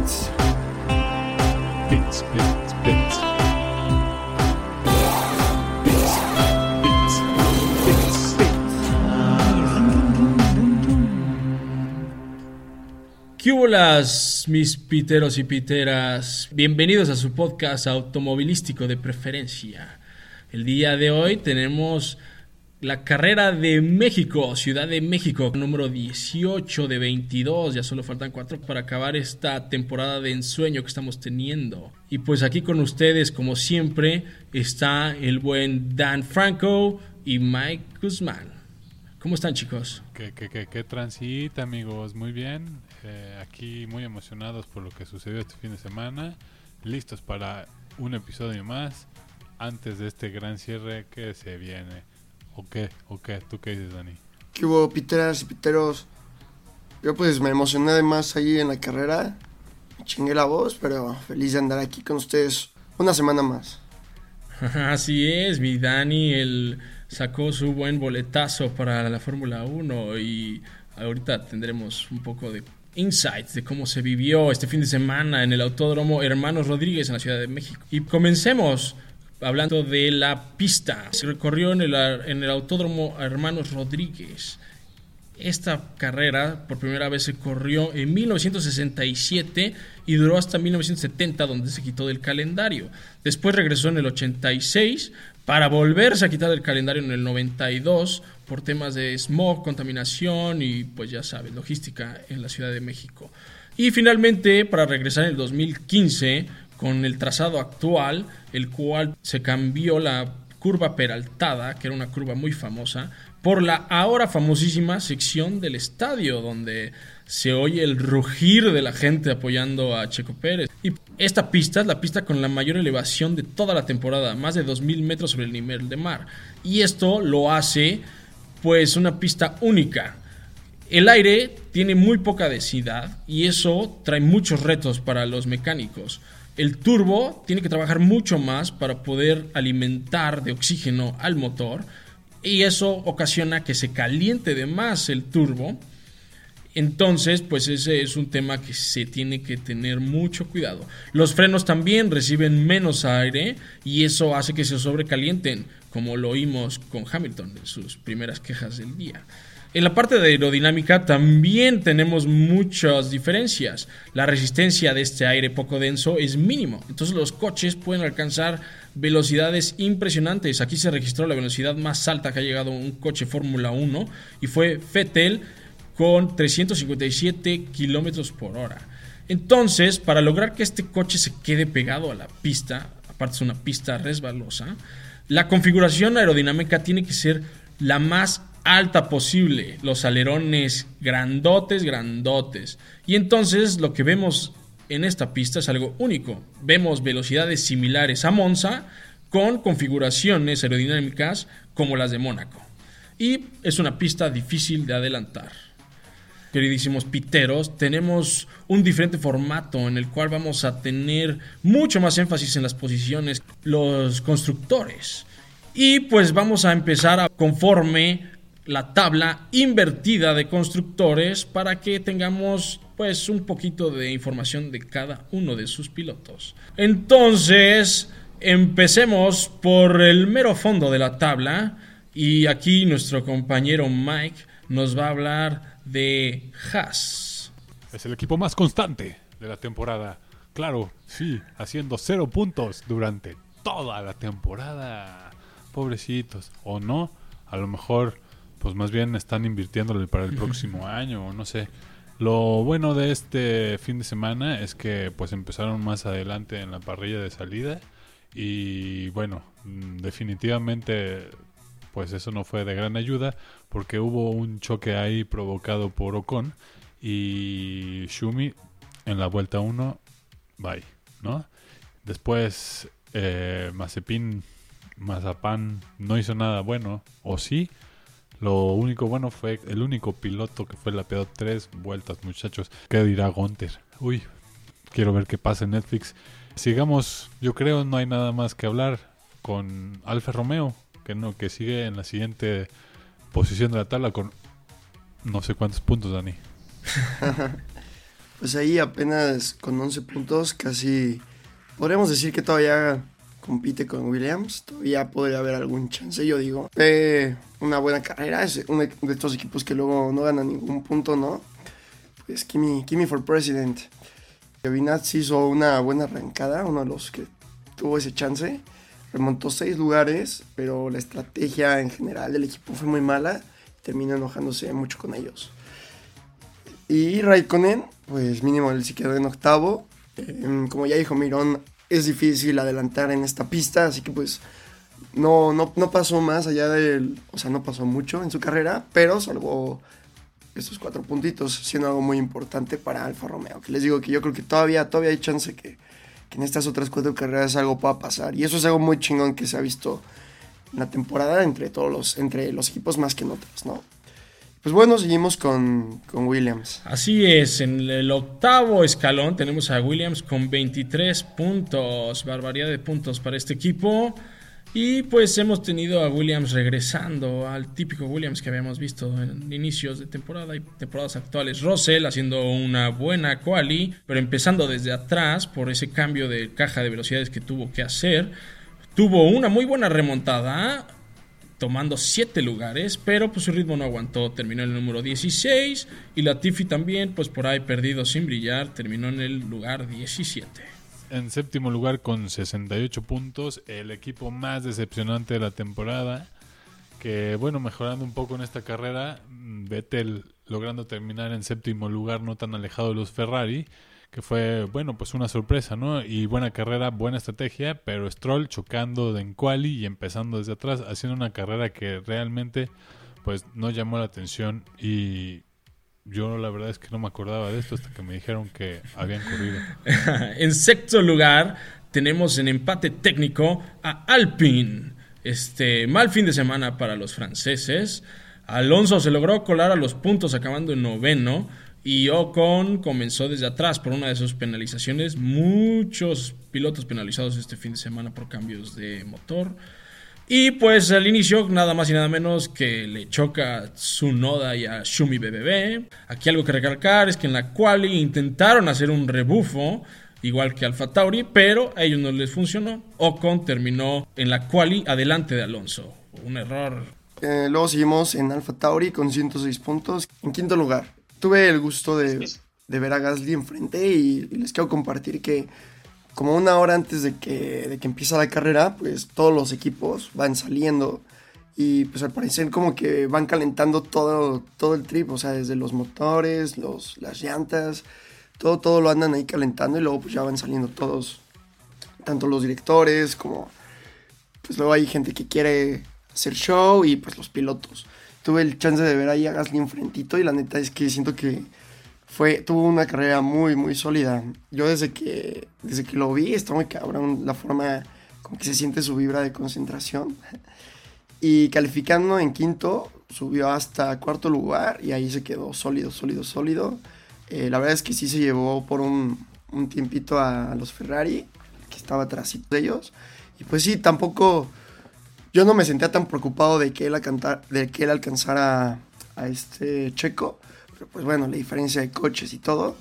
Pits. Pits, pits, pits. ¿Qué hubolas, mis piteros y piteras? Bienvenidos a su podcast automovilístico de preferencia. El día de hoy tenemos la carrera de México, Ciudad de México, número 18 de 22. Ya solo faltan cuatro para acabar esta temporada de ensueño que estamos teniendo. Y pues aquí con ustedes, como siempre, está el buen Dan Franco y Mike Guzmán. ¿Cómo están, chicos? ¿Qué, qué, qué, qué transita, amigos? Muy bien. Eh, aquí muy emocionados por lo que sucedió este fin de semana. Listos para un episodio más antes de este gran cierre que se viene. ¿O qué? ¿O qué? ¿Tú qué dices, Dani? ¿Qué hubo, piteras y piteros? Yo pues me emocioné además ahí en la carrera. Me chingué la voz, pero feliz de andar aquí con ustedes una semana más. Así es, mi Dani él sacó su buen boletazo para la Fórmula 1 y ahorita tendremos un poco de insights de cómo se vivió este fin de semana en el Autódromo Hermanos Rodríguez en la Ciudad de México. Y comencemos hablando de la pista. Se recorrió en el, en el Autódromo Hermanos Rodríguez. Esta carrera por primera vez se corrió en 1967 y duró hasta 1970 donde se quitó del calendario. Después regresó en el 86 para volverse a quitar del calendario en el 92 por temas de smog, contaminación y pues ya sabes, logística en la Ciudad de México. Y finalmente para regresar en el 2015 con el trazado actual, el cual se cambió la curva peraltada, que era una curva muy famosa, por la ahora famosísima sección del estadio, donde se oye el rugir de la gente apoyando a Checo Pérez. Y esta pista es la pista con la mayor elevación de toda la temporada, más de 2.000 metros sobre el nivel de mar. Y esto lo hace, pues, una pista única. El aire tiene muy poca densidad y eso trae muchos retos para los mecánicos. El turbo tiene que trabajar mucho más para poder alimentar de oxígeno al motor y eso ocasiona que se caliente de más el turbo. Entonces, pues ese es un tema que se tiene que tener mucho cuidado. Los frenos también reciben menos aire y eso hace que se sobrecalienten, como lo oímos con Hamilton en sus primeras quejas del día. En la parte de aerodinámica también tenemos muchas diferencias. La resistencia de este aire poco denso es mínimo, entonces los coches pueden alcanzar velocidades impresionantes. Aquí se registró la velocidad más alta que ha llegado un coche Fórmula 1 y fue Fettel con 357 kilómetros por hora. Entonces, para lograr que este coche se quede pegado a la pista, aparte es una pista resbalosa, la configuración aerodinámica tiene que ser la más alta posible, los alerones grandotes, grandotes. Y entonces lo que vemos en esta pista es algo único. Vemos velocidades similares a Monza con configuraciones aerodinámicas como las de Mónaco. Y es una pista difícil de adelantar. Queridísimos piteros, tenemos un diferente formato en el cual vamos a tener mucho más énfasis en las posiciones, los constructores. Y pues vamos a empezar a conforme la tabla invertida de constructores para que tengamos pues un poquito de información de cada uno de sus pilotos. Entonces, empecemos por el mero fondo de la tabla y aquí nuestro compañero Mike nos va a hablar de Haas. Es el equipo más constante de la temporada. Claro, sí, haciendo cero puntos durante toda la temporada. Pobrecitos, o no, a lo mejor pues más bien están invirtiéndole para el próximo año, o no sé. Lo bueno de este fin de semana es que pues empezaron más adelante en la parrilla de salida y bueno, mm, definitivamente pues eso no fue de gran ayuda porque hubo un choque ahí provocado por Ocon y Shumi en la vuelta 1, bye, ¿no? Después eh, Mazepin, Mazapán no hizo nada bueno, o sí, lo único bueno fue el único piloto que fue la peor tres vueltas, muchachos. ¿Qué dirá Gunter? Uy, quiero ver qué pasa en Netflix. Sigamos, yo creo no hay nada más que hablar con Alfa Romeo, que no, que sigue en la siguiente posición de la tabla con no sé cuántos puntos, Dani. pues ahí apenas con 11 puntos, casi podríamos decir que todavía compite con Williams, todavía podría haber algún chance, yo digo. Fue una buena carrera, es uno de estos equipos que luego no ganan ningún punto, ¿no? Pues Kimi, Kimi for President. Giovinazzi hizo una buena arrancada, uno de los que tuvo ese chance. Remontó seis lugares, pero la estrategia en general del equipo fue muy mala. Terminó enojándose mucho con ellos. Y Raikkonen, pues mínimo él sí quedó en octavo. Eh, como ya dijo Mirón, es difícil adelantar en esta pista, así que pues no, no, no pasó más allá del... O sea, no pasó mucho en su carrera, pero salvó estos cuatro puntitos, siendo algo muy importante para Alfa Romeo. Que les digo que yo creo que todavía, todavía hay chance que, que en estas otras cuatro carreras algo pueda pasar. Y eso es algo muy chingón que se ha visto en la temporada entre todos los, entre los equipos más que en otros, ¿no? Pues bueno, seguimos con, con, Williams. Así es, en el octavo escalón tenemos a Williams con 23 puntos, barbaridad de puntos para este equipo. Y pues hemos tenido a Williams regresando al típico Williams que habíamos visto en inicios de temporada y temporadas actuales. Russell haciendo una buena quali, pero empezando desde atrás por ese cambio de caja de velocidades que tuvo que hacer. Tuvo una muy buena remontada, tomando 7 lugares, pero pues su ritmo no aguantó, terminó en el número 16 y la Tiffy también, pues por ahí perdido sin brillar, terminó en el lugar 17 en séptimo lugar con 68 puntos, el equipo más decepcionante de la temporada, que bueno, mejorando un poco en esta carrera, mm, Vettel logrando terminar en séptimo lugar, no tan alejado de los Ferrari, que fue, bueno, pues una sorpresa, ¿no? Y buena carrera, buena estrategia, pero Stroll chocando en quali y empezando desde atrás, haciendo una carrera que realmente pues no llamó la atención y yo la verdad es que no me acordaba de esto hasta que me dijeron que habían corrido. en sexto lugar tenemos en empate técnico a Alpine. Este mal fin de semana para los franceses. Alonso se logró colar a los puntos acabando en noveno. Y Ocon comenzó desde atrás por una de sus penalizaciones. Muchos pilotos penalizados este fin de semana por cambios de motor. Y pues al inicio, nada más y nada menos que le choca su noda y a Shumi BBB. Aquí algo que recalcar es que en la quali intentaron hacer un rebufo, igual que Alfa Tauri, pero a ellos no les funcionó. Ocon terminó en la quali adelante de Alonso. Un error. Eh, luego seguimos en Alfa Tauri con 106 puntos. En quinto lugar, tuve el gusto de, ver a Gasly enfrente y les quiero compartir que como una hora antes de que, de que empieza la carrera, pues todos los equipos van saliendo y pues al parecer como que van calentando todo, todo el trip, o sea, desde los motores, los, las llantas, todo, todo lo andan ahí calentando y luego pues ya van saliendo todos, tanto los directores como pues luego hay gente que quiere hacer show y pues los pilotos. Tuve el chance de ver ahí a Gasly enfrentito y la neta es que siento que fue, tuvo una carrera muy, muy sólida. Yo desde que, desde que lo vi, está muy cabrón la forma como que se siente su vibra de concentración. Y calificando en quinto, subió hasta cuarto lugar y ahí se quedó sólido, sólido, sólido. Eh, la verdad es que sí se llevó por un, un tiempito a, los Ferrari, que estaba atrás de ellos. Y pues sí, tampoco, yo no me sentía tan preocupado de que él, de que él alcanzara a este Checo pues bueno, la diferencia de coches y todo.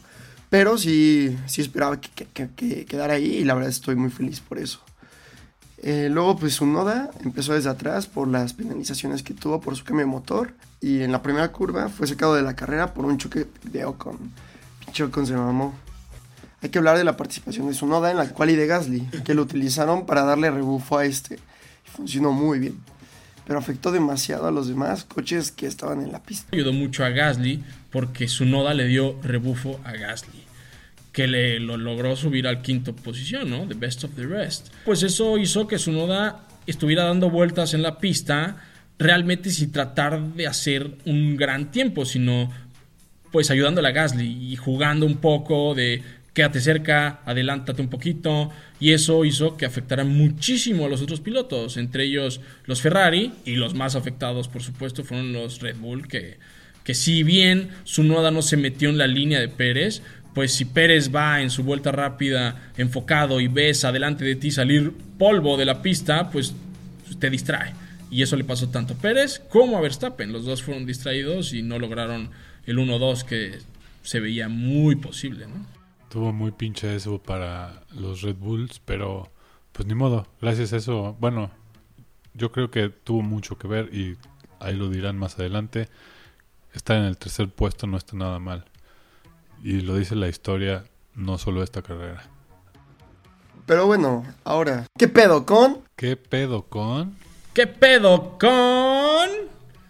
Pero sí, sí esperaba que, que, quedara ahí y la verdad estoy muy feliz por eso. Eh, luego, pues su noda empezó desde atrás por las penalizaciones que tuvo por su cambio de motor. Y en la primera curva fue sacado de la carrera por un choque de Ocon. Pinche Ocon se mamó. Hay que hablar de la participación de su noda en la quali de Gasly, que lo utilizaron para darle rebufo a este. Funcionó muy bien pero afectó demasiado a los demás coches que estaban en la pista. Ayudó mucho a Gasly porque su noda le dio rebufo a Gasly, que le lo logró subir al quinto posición, ¿no? The best of the rest. Pues eso hizo que su noda estuviera dando vueltas en la pista, realmente sin tratar de hacer un gran tiempo, sino pues ayudándole a Gasly y jugando un poco de quédate cerca, adelántate un poquito, y eso hizo que afectara muchísimo a los otros pilotos, entre ellos los Ferrari, y los más afectados, por supuesto, fueron los Red Bull, que, que si bien su noda no se metió en la línea de Pérez, pues si Pérez va en su vuelta rápida enfocado y ves adelante de ti salir polvo de la pista, pues te distrae. Y eso le pasó tanto a Pérez como a Verstappen. Los dos fueron distraídos y no lograron el 1-2 que se veía muy posible, ¿no? Tuvo muy pinche eso para los Red Bulls, pero pues ni modo, gracias a eso, bueno, yo creo que tuvo mucho que ver y ahí lo dirán más adelante. Estar en el tercer puesto no está nada mal. Y lo dice la historia, no solo esta carrera. Pero bueno, ahora, ¿qué pedo con? ¿Qué pedo con? ¿Qué pedo con?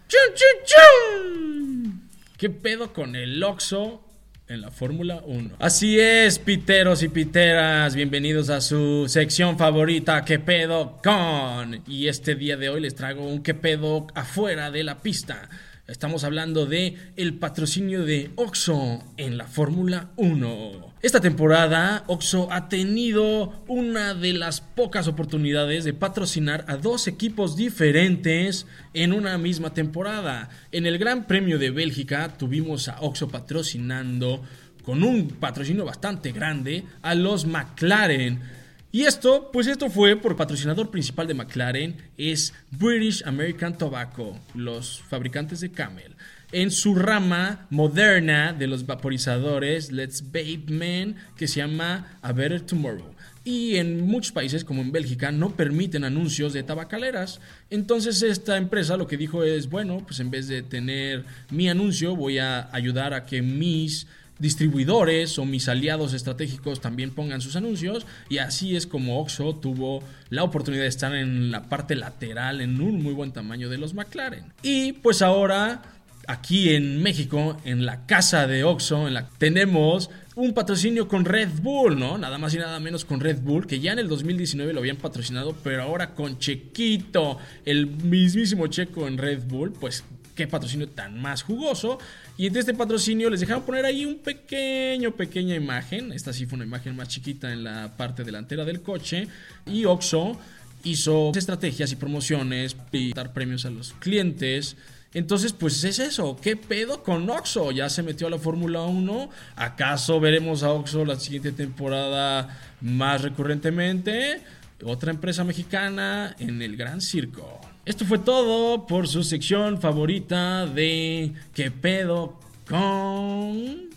¡Chun, chun, chun! ¿Qué pedo con el Oxo en la Fórmula 1? Así es, piteros y piteras, bienvenidos a su sección favorita, ¿Qué pedo con? Y este día de hoy les traigo un ¿Qué pedo afuera de la pista? Estamos hablando de el patrocinio de Oxo en la Fórmula 1. Esta temporada Oxo ha tenido una de las pocas oportunidades de patrocinar a dos equipos diferentes en una misma temporada. En el Gran Premio de Bélgica tuvimos a Oxo patrocinando con un patrocinio bastante grande a los McLaren y esto, pues esto fue por patrocinador principal de McLaren, es British American Tobacco, los fabricantes de Camel. En su rama moderna de los vaporizadores, Let's Babe Man, que se llama A Better Tomorrow. Y en muchos países, como en Bélgica, no permiten anuncios de tabacaleras. Entonces esta empresa lo que dijo es, bueno, pues en vez de tener mi anuncio, voy a ayudar a que mis distribuidores o mis aliados estratégicos también pongan sus anuncios y así es como Oxo tuvo la oportunidad de estar en la parte lateral en un muy buen tamaño de los McLaren. Y pues ahora aquí en México, en la casa de Oxo, en la, tenemos un patrocinio con Red Bull, ¿no? Nada más y nada menos con Red Bull, que ya en el 2019 lo habían patrocinado, pero ahora con Chequito, el mismísimo Checo en Red Bull, pues qué patrocinio tan más jugoso. Y entre este patrocinio les dejaron poner ahí un pequeño, pequeña imagen. Esta sí fue una imagen más chiquita en la parte delantera del coche. Y Oxo hizo estrategias y promociones y dar premios a los clientes. Entonces, pues es eso. ¿Qué pedo con Oxo? Ya se metió a la Fórmula 1. ¿Acaso veremos a Oxo la siguiente temporada más recurrentemente? Otra empresa mexicana en el Gran Circo. Esto fue todo por su sección favorita de ¿Qué pedo con?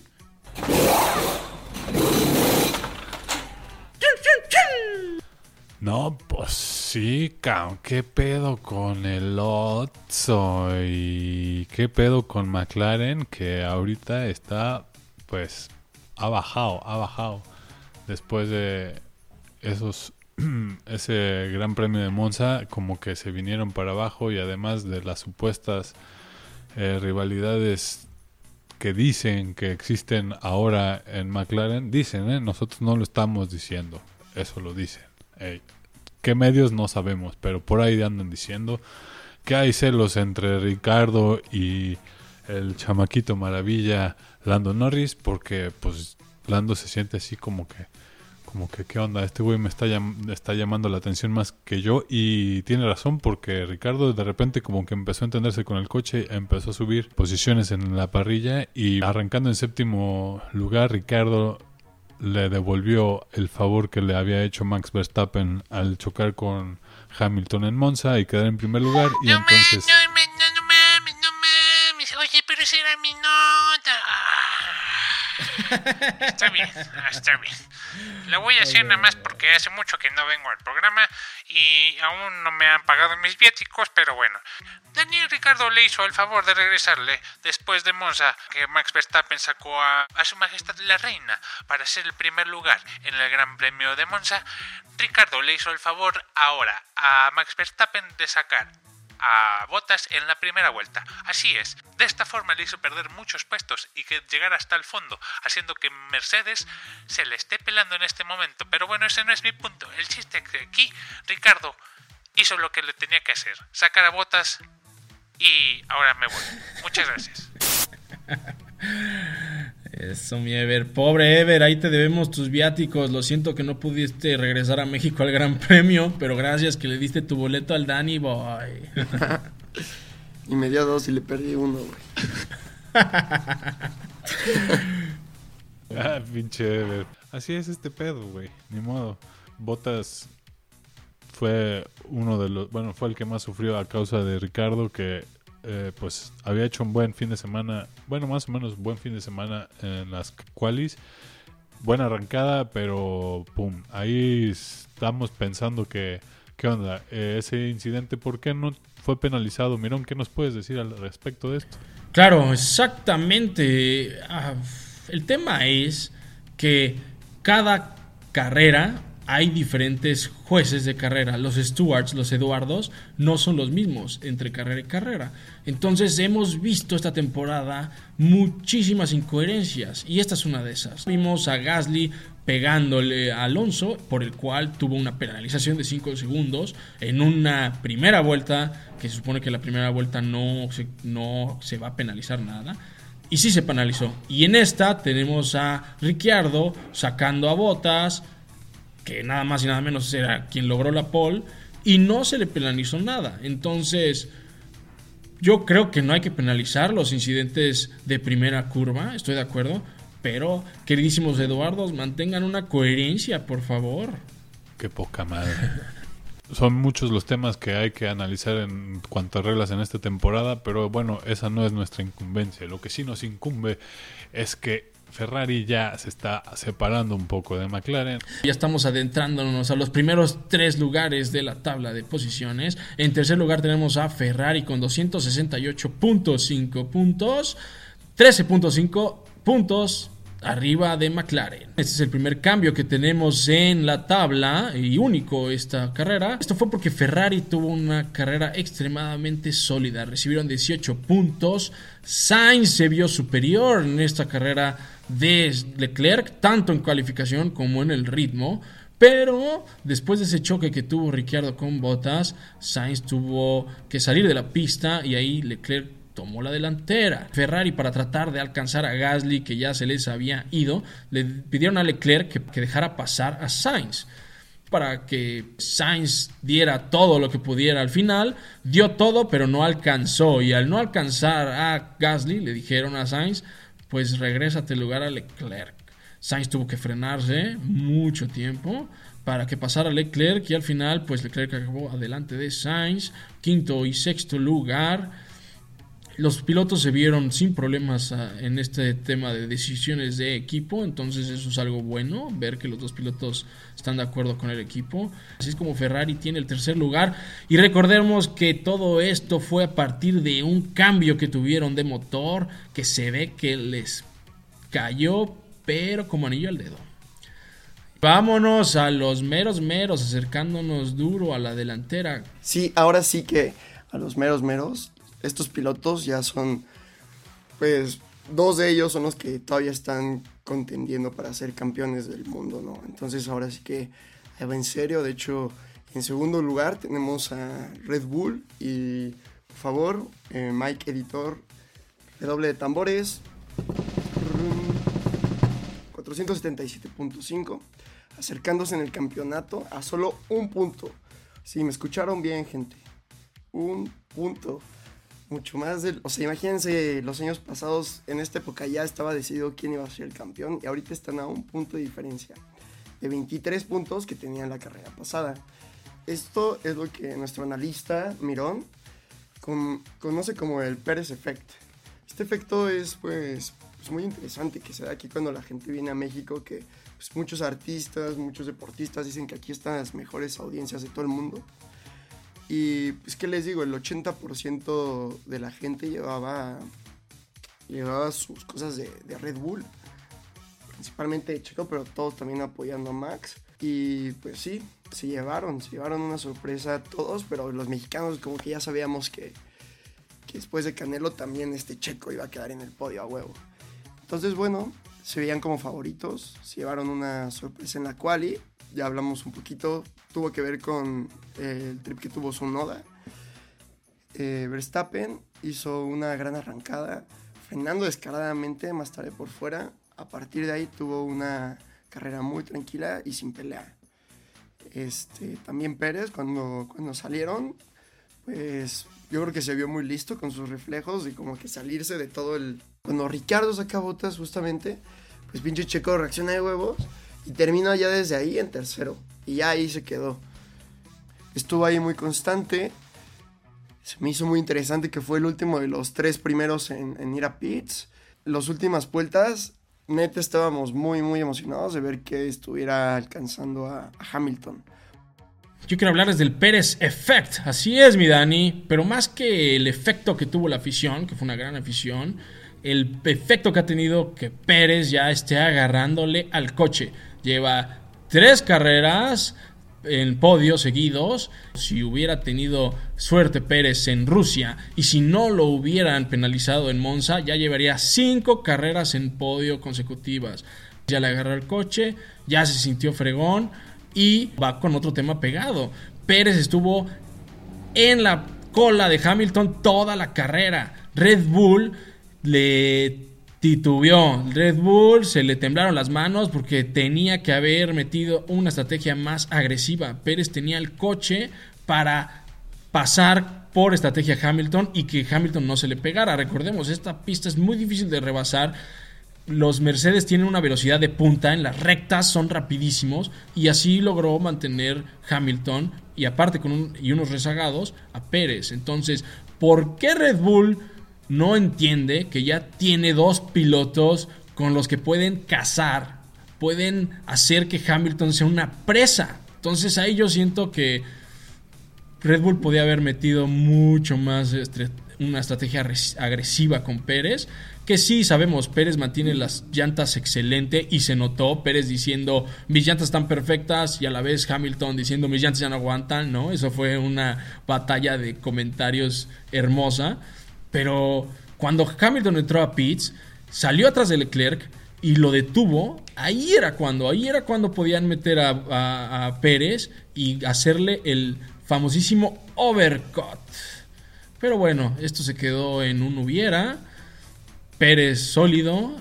No, pues sí, ¿qué pedo con el Otso? ¿Y qué pedo con McLaren? Que ahorita está, pues, ha bajado, ha bajado. Después de esos ese gran premio de Monza como que se vinieron para abajo y además de las supuestas eh, rivalidades que dicen que existen ahora en McLaren, dicen, ¿eh? nosotros no lo estamos diciendo, eso lo dicen. ¿Qué medios? No sabemos, pero por ahí andan diciendo que hay celos entre Ricardo y el chamaquito maravilla Lando Norris, porque pues Lando se siente así como que como que qué onda, este güey me está, está llamando la atención más que yo y tiene razón porque Ricardo de repente como que empezó a entenderse con el coche, empezó a subir posiciones en la parrilla y arrancando en séptimo lugar Ricardo le devolvió el favor que le había hecho Max Verstappen al chocar con Hamilton en Monza y quedar en primer lugar y entonces... oye, pero esa era mi nota. Está bien, está bien. Lo voy a hacer nada más porque hace mucho que no vengo al programa y aún no me han pagado mis viáticos, pero bueno. Daniel Ricardo le hizo el favor de regresarle después de Monza, que Max Verstappen sacó a, a su majestad la reina para ser el primer lugar en el Gran Premio de Monza. Ricardo le hizo el favor ahora a Max Verstappen de sacar a Botas en la primera vuelta. Así es, de esta forma le hizo perder muchos puestos y que llegara hasta el fondo, haciendo que Mercedes se le esté pelando en este momento. Pero bueno, ese no es mi punto. El chiste es que aquí Ricardo hizo lo que le tenía que hacer, sacar a Botas y ahora me voy. Muchas gracias. Eso, mi Ever. Pobre Ever, ahí te debemos tus viáticos. Lo siento que no pudiste regresar a México al Gran Premio, pero gracias que le diste tu boleto al Danny Boy. y me dio dos y le perdí uno, güey. ah, pinche Ever. Así es este pedo, güey. Ni modo. Botas fue uno de los. Bueno, fue el que más sufrió a causa de Ricardo, que eh, pues había hecho un buen fin de semana, bueno, más o menos buen fin de semana en las qualis. Buena arrancada, pero pum, ahí estamos pensando que, ¿qué onda? Eh, ese incidente, ¿por qué no fue penalizado? Mirón, ¿qué nos puedes decir al respecto de esto? Claro, exactamente. Ah, el tema es que cada carrera hay diferentes jueces de carrera. Los stewards, los Eduardos, no son los mismos entre carrera y carrera. Entonces hemos visto esta temporada muchísimas incoherencias y esta es una de esas. Vimos a Gasly pegándole a Alonso, por el cual tuvo una penalización de 5 segundos en una primera vuelta, que se supone que la primera vuelta no no se va a penalizar nada. Y sí se penalizó. Y en esta tenemos a Ricciardo sacando a Botas, que nada más y nada menos era quien logró la pole, y no se le penalizó nada. Entonces, yo creo que no hay que penalizar los incidentes de primera curva, estoy de acuerdo, pero, queridísimos Eduardos, mantengan una coherencia, por favor. Qué poca madre. Son muchos los temas que hay que analizar en cuanto a reglas en esta temporada, pero bueno, esa no es nuestra incumbencia. Lo que sí nos incumbe es que Ferrari ya se está separando un poco de McLaren. Ya estamos adentrándonos a los primeros tres lugares de la tabla de posiciones. En tercer lugar tenemos a Ferrari con 268.5 puntos. 13.5 puntos arriba de McLaren. Este es el primer cambio que tenemos en la tabla y único esta carrera. Esto fue porque Ferrari tuvo una carrera extremadamente sólida. Recibieron 18 puntos. Sainz se vio superior en esta carrera de Leclerc, tanto en cualificación como en el ritmo. Pero después de ese choque que tuvo Ricciardo con Bottas, Sainz tuvo que salir de la pista y ahí Leclerc tomó la delantera. Ferrari para tratar de alcanzar a Gasly que ya se les había ido, le pidieron a Leclerc que, dejara pasar a Sainz para que Sainz diera todo lo que pudiera al final, dio todo pero no alcanzó y al no alcanzar a Gasly le dijeron a Sainz pues regrésate el lugar a Leclerc. Sainz tuvo que frenarse mucho tiempo para que pasara Leclerc y al final pues Leclerc acabó adelante de Sainz, quinto y sexto lugar. Los pilotos se vieron sin problemas ah, en este tema de decisiones de equipo, entonces eso es algo bueno, ver que los dos pilotos están de acuerdo con el equipo. Así es como Ferrari tiene el tercer lugar y recordemos que todo esto fue a partir de un cambio que tuvieron de motor que se ve que les cayó pero como anillo al dedo. Vámonos a los meros meros, acercándonos duro a la delantera. Sí, ahora sí que a los meros meros estos pilotos ya son, pues, dos de ellos son los que todavía están contendiendo para ser campeones del mundo, ¿no? Entonces ahora sí que va en serio. De hecho, en segundo lugar tenemos a Red Bull y, por favor, eh, Mike Editor, redoble de tambores, 477.5, acercándose en el campeonato a solo un punto. Si me escucharon bien, gente, un punto mucho más del... O sea, imagínense los años pasados, en esta época ya estaba decidido quién iba a ser el campeón y ahorita están a un punto de diferencia de 23 puntos que tenían la carrera pasada. Esto es lo que nuestro analista Mirón conoce como el Pérez Effect. Este efecto es pues, pues, muy interesante que se da aquí cuando la gente viene a México, que pues, muchos artistas, muchos deportistas dicen que aquí están las mejores audiencias de todo el mundo. Y pues, ¿qué les digo? El 80% de la gente llevaba, llevaba sus cosas de, Red Bull. Principalmente de Checo, pero todos también apoyando a Max. Y pues sí, se llevaron, se llevaron una sorpresa todos, pero los mexicanos como que ya sabíamos que, que después de Canelo también este Checo iba a quedar en el podio a huevo. Entonces, bueno, se veían como favoritos, se llevaron una sorpresa en la quali ya hablamos un poquito, tuvo que ver con eh, el trip que tuvo su Noda. Eh, Verstappen hizo una gran arrancada, frenando descaradamente más tarde por fuera. A partir de ahí tuvo una carrera muy tranquila y sin pelea. Este, también Pérez, cuando, cuando salieron, pues yo creo que se vio muy listo con sus reflejos y como que salirse de todo el... Cuando Ricardo saca botas justamente, pues pinche Checo reacciona de huevos y terminó ya desde ahí en tercero. Y ya ahí se quedó. Estuvo ahí muy constante. se me hizo muy interesante que fue el último de los tres primeros en, en ir a pits. Las últimas vueltas, neta estábamos muy, muy emocionados de ver que estuviera alcanzando a, a Hamilton. Yo quiero hablarles del Pérez Effect. Así es, mi Dani. Pero más que el efecto que tuvo la afición, que fue una gran afición, el efecto que ha tenido que Pérez ya esté agarrándole al coche. Lleva tres carreras en podio seguidos. Si hubiera tenido suerte Pérez en Rusia y si no lo hubieran penalizado en Monza, ya llevaría cinco carreras en podio consecutivas. Ya le agarró el coche, ya se sintió fregón y va con otro tema pegado. Pérez estuvo en la cola de Hamilton toda la carrera. Red Bull le titubeó. Red Bull se le temblaron las manos porque tenía que haber metido una estrategia más agresiva. Pérez tenía el coche para pasar por estrategia Hamilton y que Hamilton no se le pegara. Recordemos, esta pista es muy difícil de rebasar. Los Mercedes tienen una velocidad de punta, en las rectas son rapidísimos y así logró mantener Hamilton y aparte con y unos rezagados a Pérez. Entonces, ¿por qué Red Bull no entiende que ya tiene dos pilotos con los que pueden cazar, pueden hacer que Hamilton sea una presa. Entonces ahí yo siento que Red Bull podía haber metido mucho más una estrategia agresiva con Pérez. Que sí, sabemos, Pérez mantiene las llantas excelente y se notó Pérez diciendo mis llantas están perfectas y a la vez Hamilton diciendo mis llantas ya no aguantan, ¿no? Eso fue una batalla de comentarios hermosa. Pero cuando Hamilton entró a Pitts, salió atrás de Leclerc y lo detuvo, ahí era cuando, ahí era cuando podían meter a, Pérez y hacerle el famosísimo overcut. Pero bueno, esto se quedó en un hubiera. Pérez sólido,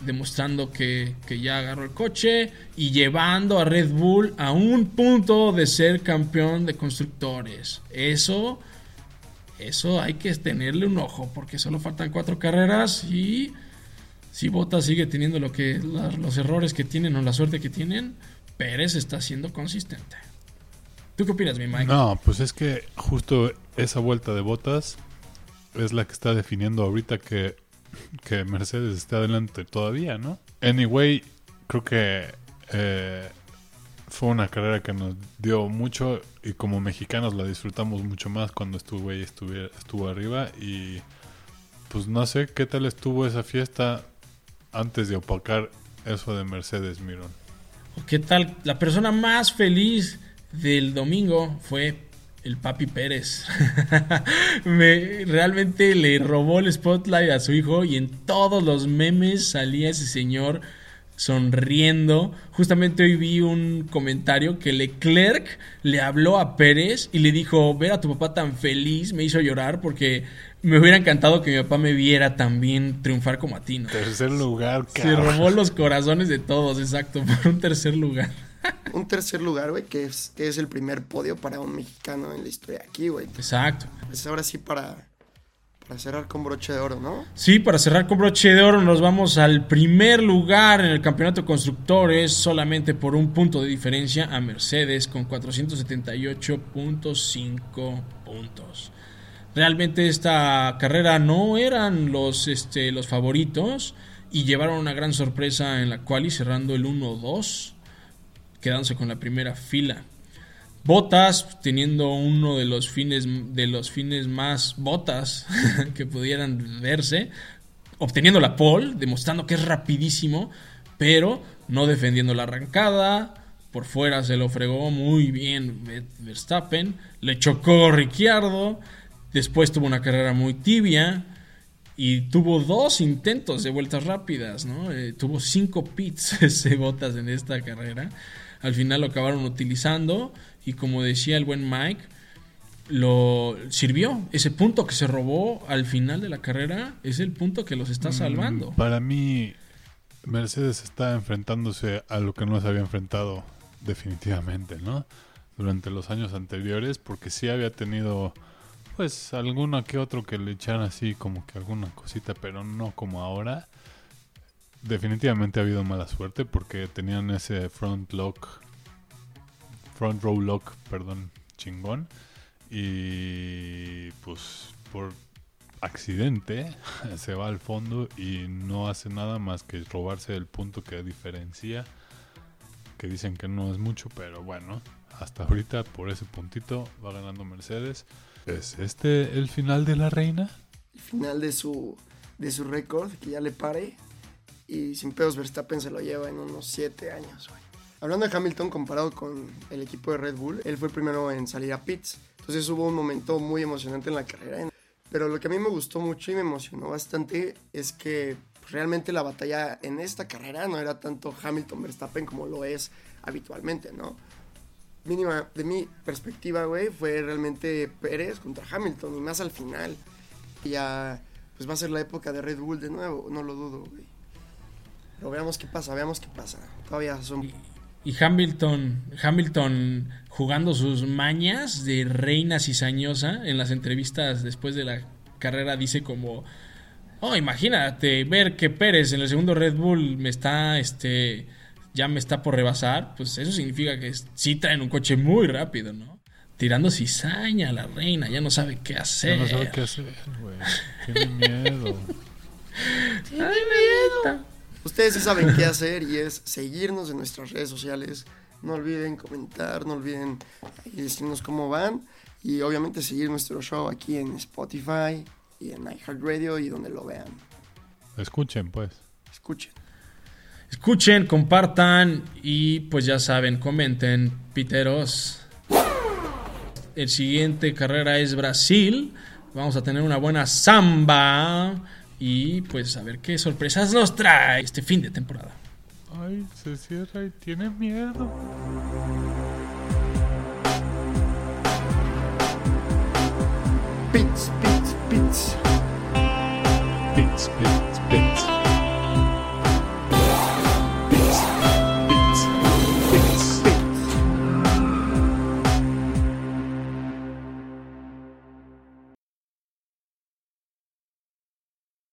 demostrando que, que, ya agarró el coche y llevando a Red Bull a un punto de ser campeón de constructores. Eso eso hay que tenerle un ojo porque solo faltan cuatro carreras y si Bottas sigue teniendo lo que los errores que tienen o la suerte que tienen, Pérez está siendo consistente. ¿Tú qué opinas, mi Mike? No, pues es que justo esa vuelta de Botas es la que está definiendo ahorita que, que Mercedes está adelante todavía, ¿no? Anyway, creo que eh, fue una carrera que nos dio mucho y como mexicanos la disfrutamos mucho más cuando estuvo ahí, estuvo arriba y pues no sé qué tal estuvo esa fiesta antes de opacar eso de Mercedes Miron. ¿Qué tal? La persona más feliz del domingo fue el Papi Pérez. Me, realmente le robó el spotlight a su hijo y en todos los memes salía ese señor sonriendo. Justamente hoy vi un comentario que Leclerc le habló a Pérez y le dijo, ver a tu papá tan feliz me hizo llorar porque me hubiera encantado que mi papá me viera también triunfar como a ti. Tercer lugar, Se robó los corazones de todos, exacto, por un tercer lugar. un tercer lugar, güey, que es, que es el primer podio para un mexicano en la historia aquí, güey. Exacto. Pues ahora sí para para cerrar con broche de oro, ¿no? Sí, para cerrar con broche de oro nos vamos al primer lugar en el campeonato constructores, solamente por un punto de diferencia a Mercedes con 478.5 puntos. Realmente esta carrera no eran los, este, los favoritos y llevaron una gran sorpresa en la cual y cerrando el 1-2, quedándose con la primera fila. Botas teniendo uno de los fines de los fines más botas que pudieran verse, obteniendo la pole, demostrando que es rapidísimo, pero no defendiendo la arrancada. Por fuera se lo fregó muy bien Verstappen, le chocó Ricciardo, después tuvo una carrera muy tibia y tuvo dos intentos de vueltas rápidas, ¿no? Eh, tuvo cinco pits ese Botas en esta carrera. Al final lo acabaron utilizando y como decía el buen Mike, lo sirvió. Ese punto que se robó al final de la carrera es el punto que los está mm, salvando. para mí, Mercedes está enfrentándose a lo que no se había enfrentado definitivamente, ¿no? Durante los años anteriores, porque sí había tenido, pues, alguno que otro que le echaran así como que alguna cosita, pero no como ahora. Definitivamente ha habido mala suerte porque tenían ese front lock front row lock, perdón, chingón. y pues por accidente se va al fondo y no hace nada más que robarse el punto que diferencia, que dicen que no es mucho, pero bueno, hasta ahorita por ese puntito va ganando Mercedes. ¿Es este el final de la reina? El final de su, de su récord, que ya le pare. Y sin pedos Verstappen se lo lleva en unos 7 años, güey. Hablando de Hamilton comparado con el equipo de Red Bull, él fue el primero en salir a pits. Entonces hubo un momento muy emocionante en la carrera. Pero lo que a mí me gustó mucho y me emocionó bastante es que realmente la batalla en esta carrera no era tanto Hamilton-Verstappen como lo es habitualmente, ¿no? Mínima, de mi perspectiva, güey, fue realmente Pérez contra Hamilton y más al final. Ya, pues va a ser la época de Red Bull de nuevo, no lo dudo, güey. Pero veamos qué pasa, veamos qué pasa. Todavía son y Hamilton, Hamilton jugando sus mañas de reina cizañosa en las entrevistas después de la carrera dice como, oh, imagínate ver que Pérez en el segundo Red Bull me está, este, ya me está por rebasar, pues eso significa que sí traen un coche muy rápido, ¿no? Tirando cizaña a la reina, ya no sabe qué hacer. Ya no sabe qué hacer, güey. Tiene miedo. Tiene miedo. Ustedes sí saben qué hacer y es seguirnos en nuestras redes sociales. No olviden comentar, no olviden decirnos cómo van. Y obviamente seguir nuestro show aquí en Spotify y en iHeartRadio y donde lo vean. Escuchen, pues. Escuchen. Escuchen, compartan y pues ya saben, comenten, piteros. El siguiente carrera es Brasil. Vamos a tener una buena samba. Y pues a ver qué sorpresas nos trae este fin de temporada. Ay, se cierra y tiene miedo. Pits, pits, pits. Pits, pits.